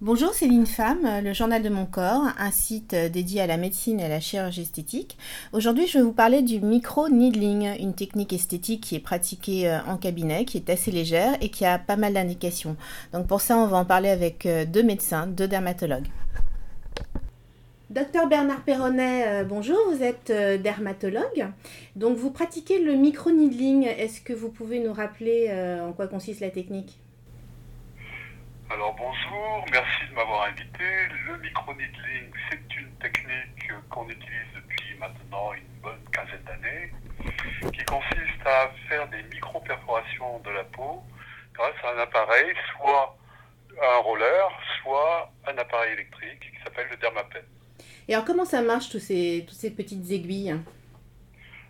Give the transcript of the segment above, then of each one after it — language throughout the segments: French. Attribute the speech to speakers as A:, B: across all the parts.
A: Bonjour, c'est Femme, le journal de mon corps, un site dédié à la médecine et à la chirurgie esthétique. Aujourd'hui, je vais vous parler du micro-needling, une technique esthétique qui est pratiquée euh, en cabinet, qui est assez légère et qui a pas mal d'indications. Donc pour ça, on va en parler avec euh, deux médecins, deux dermatologues. Docteur Bernard Perronnet, euh, bonjour, vous êtes dermatologue. Donc vous pratiquez le micro-needling. Est-ce que vous pouvez nous rappeler en quoi consiste la technique?
B: Alors bonjour, merci de m'avoir invité. Le micro-needling, c'est une technique qu'on utilise depuis maintenant une bonne quinzaine d'années, qui consiste à faire des micro-perforations de la peau grâce à un appareil, soit un roller, soit un appareil électrique qui s'appelle le Dermapen.
A: Et alors comment ça marche, tous ces, toutes ces petites aiguilles?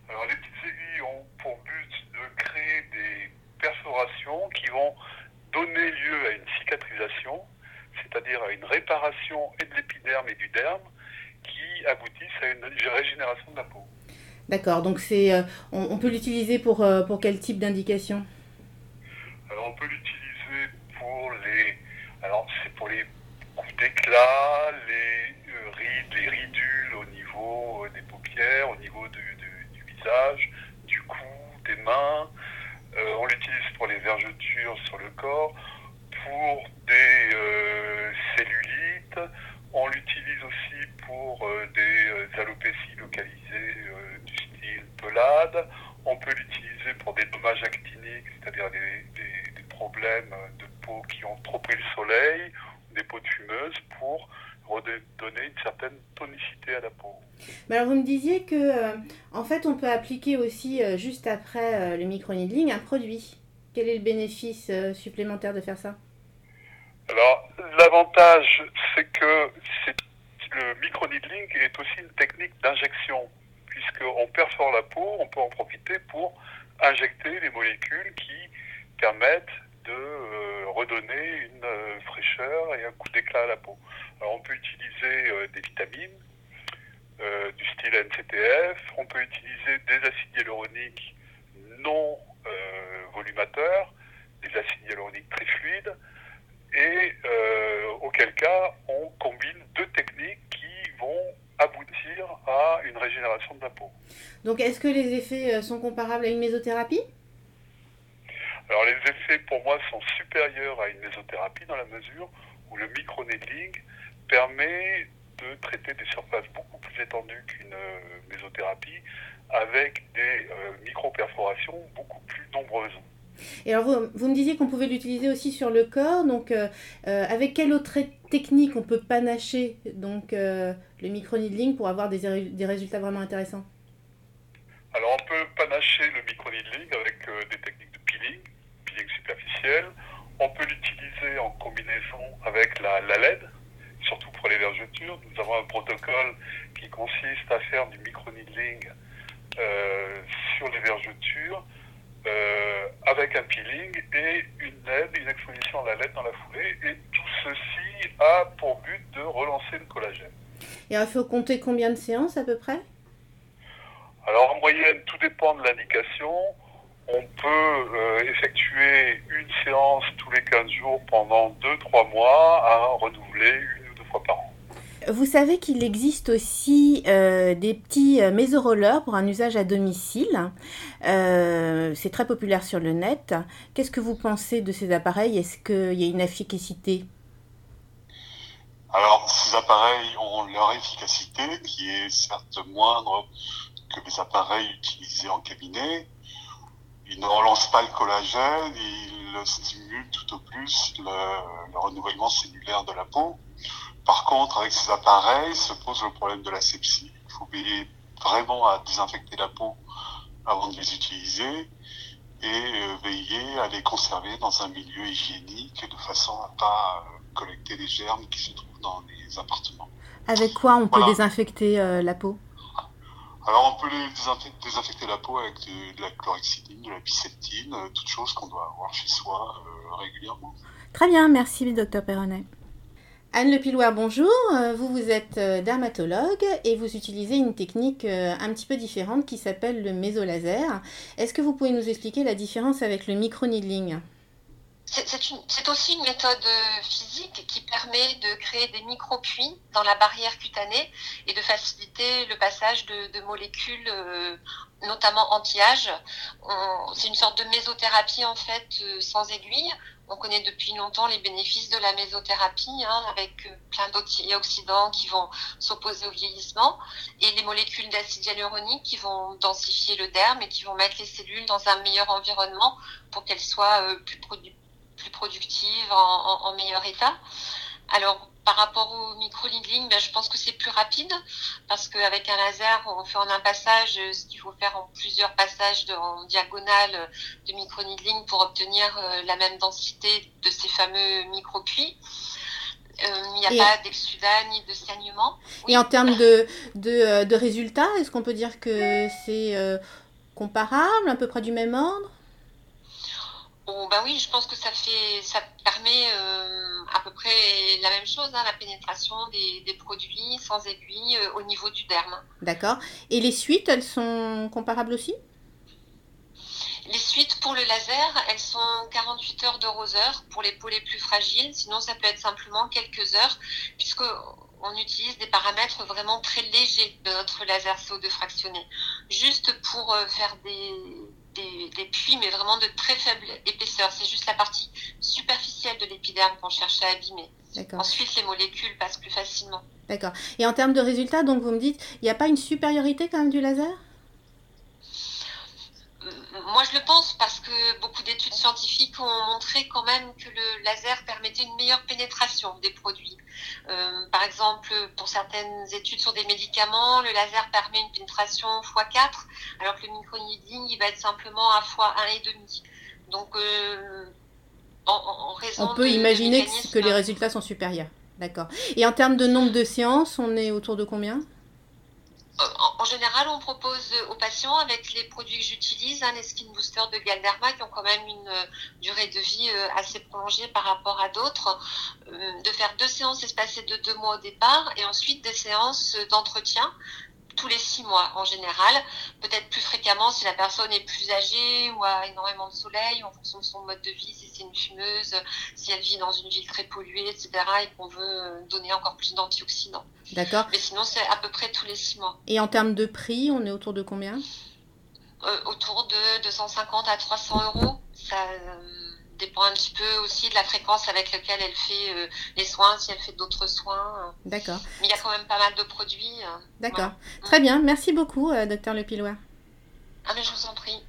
B: Alors les petites aiguilles ont pour but de créer des perforations qui vont donner lieu à une cicatrisation, c'est-à-dire à une réparation et de l'épiderme et du derme, qui aboutissent à une régénération de la peau.
A: D'accord, donc c'est, euh, on, peut l'utiliser pour, euh, pour quel type d'indication?
B: Alors on peut l'utiliser pour les, alors c'est pour les coups d'éclat, les euh, rides, les ridules au niveau des paupières, au niveau du visage, du cou, des mains, on l'utilise pour les vergetures sur le corps, pour des euh, cellulites. On l'utilise aussi pour euh, des alopécies localisées du style pelade. On peut l'utiliser pour des dommages actiniques, c'est-à-dire des, problèmes de peau qui ont trop pris le soleil, des peaux de fumeuses, pour redonner une certaine tonicité à la peau.
A: Mais alors vous me disiez que euh, en fait on peut appliquer aussi euh, juste après euh, le micro-needling un produit. Quel est le bénéfice supplémentaire de faire ça?
B: Alors l'avantage c'est que le micro-needling est aussi une technique d'injection puisqu'on perfore la peau, on peut en profiter pour injecter les molécules qui permettent de redonner une fraîcheur et un coup d'éclat à la peau. Alors on peut utiliser des vitamines, euh, du style NCTF. On peut utiliser des acides hyaluroniques non euh, volumateurs, des acides hyaluroniques très fluides, et euh, auquel cas on combine deux techniques qui vont aboutir à une régénération de la peau.
A: Donc est-ce que les effets sont comparables à une mésothérapie?
B: Alors les effets pour moi sont supérieurs à une mésothérapie dans la mesure où le microneedling permet de traiter des surfaces beaucoup plus étendues qu'une euh, mésothérapie avec des euh, micro-perforations beaucoup plus nombreuses.
A: Et alors, vous, vous me disiez qu'on pouvait l'utiliser aussi sur le corps. Donc, euh, avec quelle autre technique on peut panacher donc, le micro-needling pour avoir des, des, résultats vraiment intéressants?
B: Alors, on peut panacher le micro-needling avec des techniques de peeling, peeling superficiel. On peut l'utiliser en combinaison avec la, la LED, surtout pour les vergetures. Nous avons un protocole qui consiste à faire du micro-needling euh, sur les vergetures euh, avec un peeling et une LED, une exposition à la LED dans la foulée. Et tout ceci a pour but de relancer le collagène.
A: Et il faut compter combien de séances à peu près?
B: Alors en moyenne, tout dépend de l'indication. On peut euh, effectuer une séance tous les 15 jours pendant 2-3 mois à renouveler une
A: vous savez qu'il existe aussi euh, des petits euh, mésorollers pour un usage à domicile. Euh, c'est très populaire sur le net. Qu'est-ce que vous pensez de ces appareils? Est-ce qu'il y a une efficacité?
B: Alors, ces appareils ont leur efficacité qui est certes moindre que les appareils utilisés en cabinet. Ils ne relancent pas le collagène, ils stimulent tout au plus le renouvellement cellulaire de la peau. Par contre, avec ces appareils, se pose le problème de la sepsie. Il faut veiller vraiment à désinfecter la peau avant de les utiliser et euh, veiller à les conserver dans un milieu hygiénique de façon à pas euh, collecter les germes qui se trouvent dans les appartements.
A: Avec quoi on peut désinfecter euh, la peau?
B: Alors on peut les désinfecter, la peau avec de, la chlorhexidine, de la biceptine, toutes choses qu'on doit avoir chez soi régulièrement.
A: Très bien, merci docteur Perronnet. Anne Le bonjour. Euh, vous, vous êtes euh, dermatologue et vous utilisez une technique euh, un petit peu différente qui s'appelle le mésolaser. Est-ce que vous pouvez nous expliquer la différence avec le micro-needling?
C: C'est aussi une méthode physique qui permet de créer des micro-puits dans la barrière cutanée et de faciliter le passage de, molécules, notamment anti-âge. C'est une sorte de mésothérapie en fait sans aiguille. On connaît depuis longtemps les bénéfices de la mésothérapie, hein, avec plein d'antioxydants qui vont s'opposer au vieillissement, et les molécules d'acide hyaluronique qui vont densifier le derme et qui vont mettre les cellules dans un meilleur environnement pour qu'elles soient plus productives productive, en, meilleur état. Alors, par rapport au micro-needling, ben, je pense que c'est plus rapide parce qu'avec un laser, on fait en un passage ce qu'il faut faire en plusieurs passages en diagonale de micro-needling pour obtenir euh, la même densité de ces fameux micro-puits. Euh, il n'y a pas d'exsudat ni de saignement.
A: Et en termes de, de, euh, de résultats, est-ce qu'on peut dire que c'est comparable, à peu près du même ordre?
C: Bon, bah oui, je pense que ça fait, ça permet euh, à peu près la même chose, hein, la pénétration des, produits sans aiguille euh, au niveau du derme.
A: D'accord. Et les suites, elles sont comparables aussi?
C: Les suites pour le laser, elles sont 48 heures de roseur pour les peaux les plus fragiles. Sinon, ça peut être simplement quelques heures, puisque on utilise des paramètres vraiment très légers de notre laser CO2 fractionné, juste pour euh, faire des des, puits, mais vraiment de très faible épaisseur. C'est juste la partie superficielle de l'épiderme qu'on cherche à abîmer. Ensuite, les molécules passent plus facilement.
A: D'accord. Et en termes de résultats, donc vous me dites, il n'y a pas une supériorité quand même du laser?
C: Moi, je le pense parce que beaucoup d'études scientifiques ont montré quand même que le laser permettait une meilleure pénétration des produits. Euh, par exemple, pour certaines études sur des médicaments, le laser permet une pénétration x4, alors que le microneedling, il va être simplement à x1,5. Donc, euh,
A: en, raison On peut imaginer que les résultats sont supérieurs. D'accord. Et en termes de nombre de séances, on est autour de combien?
C: En général, on propose aux patients, avec les produits que j'utilise, hein, les skin boosters de Galderma, qui ont quand même une euh, durée de vie euh, assez prolongée par rapport à d'autres, euh, de faire deux séances espacées de deux mois au départ et ensuite des séances d'entretien tous les six mois en général, peut-être plus fréquemment si la personne est plus âgée ou a énormément de soleil en fonction de son mode de vie, c'est une fumeuse, si elle vit dans une ville très polluée, etc. et qu'on veut donner encore plus d'antioxydants.
A: D'accord.
C: Mais sinon, c'est à peu près tous les six mois.
A: Et en termes de prix, on est autour de combien?
C: Euh, Autour de 250 à 300 euros. Ça, euh, dépend un petit peu aussi de la fréquence avec laquelle elle fait euh, les soins, si elle fait d'autres soins.
A: D'accord.
C: Mais il y a quand même pas mal de produits. Euh,
A: D'accord. Très bien. Merci beaucoup, euh, docteur Lepilois.
C: Ah, mais je vous en prie.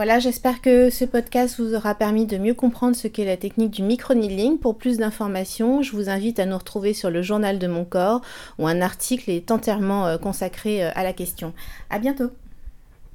A: Voilà, j'espère que ce podcast vous aura permis de mieux comprendre ce qu'est la technique du micro-needling. Pour plus d'informations, je vous invite à nous retrouver sur le journal de mon corps où un article est entièrement consacré à la question. À bientôt!